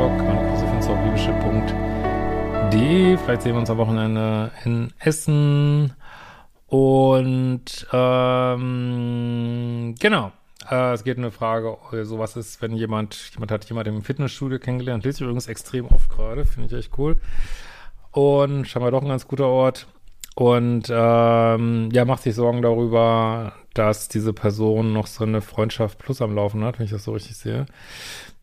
Videoblog, annegrosefenster.de. Vielleicht sehen wir uns am Wochenende in Essen. Und ähm, genau, äh, es geht um eine Frage, so was ist, wenn jemand, jemand hat jemand im Fitnessstudio kennengelernt, lese ich übrigens extrem oft gerade, finde ich echt cool. Und scheinbar doch ein ganz guter Ort. Und ähm, ja, macht sich Sorgen darüber, dass diese Person noch so eine Freundschaft plus am Laufen hat, wenn ich das so richtig sehe.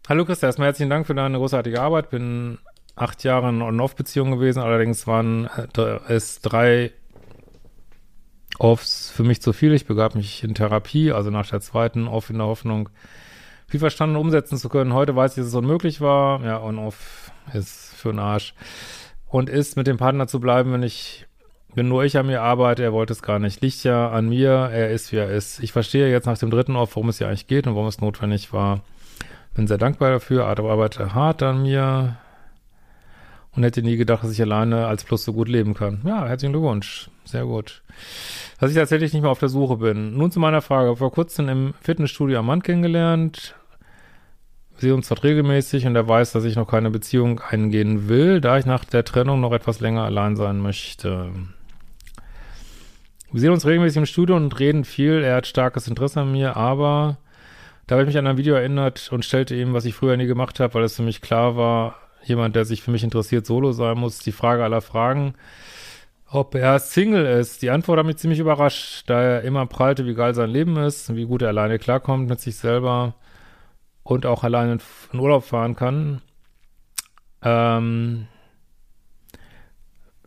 Hallo Christa, erstmal herzlichen Dank für deine großartige Arbeit. Bin acht Jahre in On-Off-Beziehung gewesen, allerdings waren es drei Offs für mich zu viel. Ich begab mich in Therapie, also nach der zweiten Off in der Hoffnung, viel verstanden umsetzen zu können. Heute weiß ich, dass es unmöglich war. Ja, On-Off ist für den Arsch. Und ist mit dem Partner zu bleiben, wenn ich wenn nur ich an mir arbeite, er wollte es gar nicht. Liegt ja an mir, er ist, wie er ist. Ich verstehe jetzt nach dem dritten Off, worum es hier eigentlich geht und warum es notwendig war. Bin sehr dankbar dafür, arbeite hart an mir und hätte nie gedacht, dass ich alleine als Plus so gut leben kann. Ja, herzlichen Glückwunsch. Sehr gut. Dass ich tatsächlich nicht mehr auf der Suche bin. Nun zu meiner Frage. Vor kurzem im Fitnessstudio am Mann kennengelernt. Wir sehen uns dort regelmäßig und er weiß, dass ich noch keine Beziehung eingehen will, da ich nach der Trennung noch etwas länger allein sein möchte. Wir sehen uns regelmäßig im Studio und reden viel. Er hat starkes Interesse an mir, aber da habe ich mich an ein Video erinnert und stellte ihm, was ich früher nie gemacht habe, weil es für mich klar war, jemand, der sich für mich interessiert, solo sein muss. Die Frage aller Fragen, ob er Single ist. Die Antwort hat mich ziemlich überrascht, da er immer prallte, wie geil sein Leben ist, wie gut er alleine klarkommt mit sich selber und auch alleine in Urlaub fahren kann. Ähm,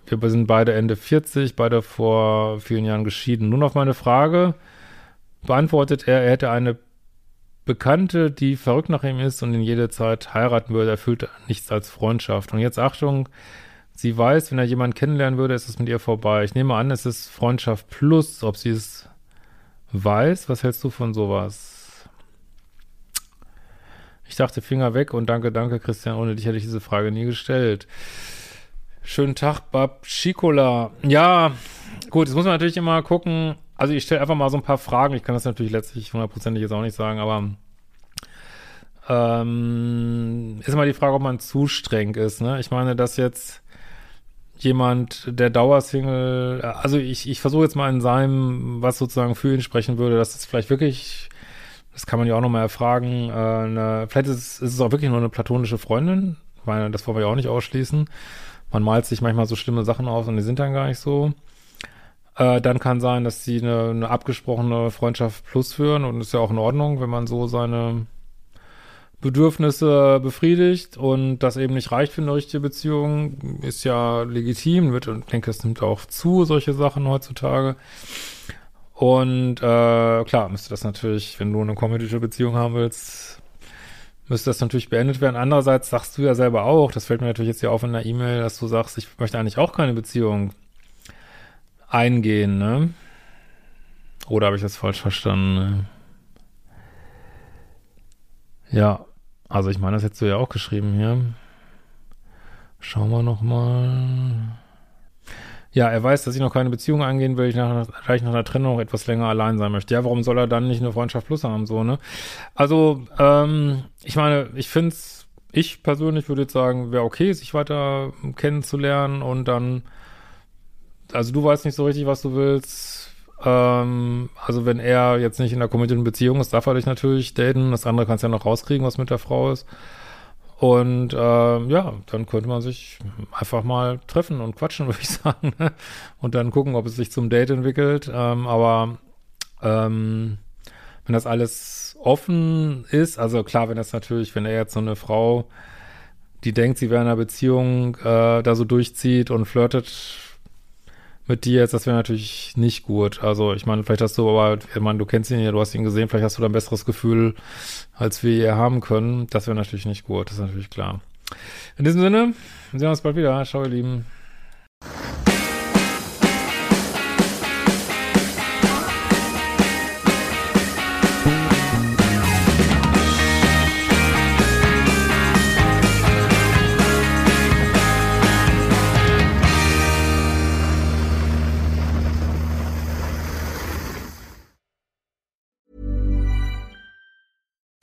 wir sind beide Ende 40, beide vor vielen Jahren geschieden. Nun auf meine Frage beantwortet er, er hätte eine Bekannte, die verrückt nach ihm ist und ihn jede Zeit heiraten würde. Er fühlt nichts als Freundschaft. Und jetzt Achtung, sie weiß, wenn er jemanden kennenlernen würde, ist es mit ihr vorbei. Ich nehme an, es ist Freundschaft plus, ob sie es weiß. Was hältst du von sowas? Ich dachte Finger weg und danke, danke, Christian. Ohne dich hätte ich diese Frage nie gestellt. Schönen Tag, Bab Schikola. Ja, gut, jetzt muss man natürlich immer gucken. Also ich stelle einfach mal so ein paar Fragen. Ich kann das natürlich letztlich hundertprozentig jetzt auch nicht sagen, aber ähm, ist immer die Frage, ob man zu streng ist. Ne? Ich meine, dass jetzt jemand, der Dauersingle, also ich, ich versuche jetzt mal in seinem, was sozusagen für ihn sprechen würde, dass es vielleicht wirklich, das kann man ja auch nochmal erfragen, äh, eine, vielleicht ist es, ist es auch wirklich nur eine platonische Freundin, weil das wollen wir ja auch nicht ausschließen man malt sich manchmal so schlimme Sachen aus und die sind dann gar nicht so. Äh, dann kann sein, dass sie eine, eine abgesprochene Freundschaft plus führen und ist ja auch in Ordnung, wenn man so seine Bedürfnisse befriedigt und das eben nicht reicht für eine richtige Beziehung, ist ja legitim, wird und ich denke, es nimmt auch zu, solche Sachen heutzutage. Und äh, klar, müsste das natürlich, wenn du eine kommunistische Beziehung haben willst, müsste das natürlich beendet werden. Andererseits sagst du ja selber auch, das fällt mir natürlich jetzt hier auf in der E-Mail, dass du sagst, ich möchte eigentlich auch keine Beziehung eingehen, ne? Oder habe ich das falsch verstanden? Ne? Ja, also ich meine, das hättest du ja auch geschrieben hier. Schauen wir noch mal. Ja, er weiß, dass ich noch keine Beziehung eingehen will, ich nach, gleich nach einer Trennung etwas länger allein sein möchte. Ja, warum soll er dann nicht eine Freundschaft plus haben, so, ne? Also, ähm, ich meine, ich finde es, ich persönlich würde jetzt sagen, wäre okay, sich weiter kennenzulernen und dann, also du weißt nicht so richtig, was du willst. Ähm, also wenn er jetzt nicht in einer committeden Beziehung ist, darf er dich natürlich daten. Das andere kannst du ja noch rauskriegen, was mit der Frau ist. Und äh, ja, dann könnte man sich einfach mal treffen und quatschen, würde ich sagen. Und dann gucken, ob es sich zum Date entwickelt. Ähm, aber ähm, wenn das alles offen ist. Also klar, wenn das natürlich, wenn er jetzt so eine Frau, die denkt, sie wäre in einer Beziehung, äh, da so durchzieht und flirtet mit dir jetzt, das wäre natürlich nicht gut. Also ich meine, vielleicht hast du aber, ich meine, du kennst ihn ja, du hast ihn gesehen, vielleicht hast du da ein besseres Gefühl, als wir hier haben können. Das wäre natürlich nicht gut, das ist natürlich klar. In diesem Sinne, sehen wir uns bald wieder. Ciao, ihr Lieben.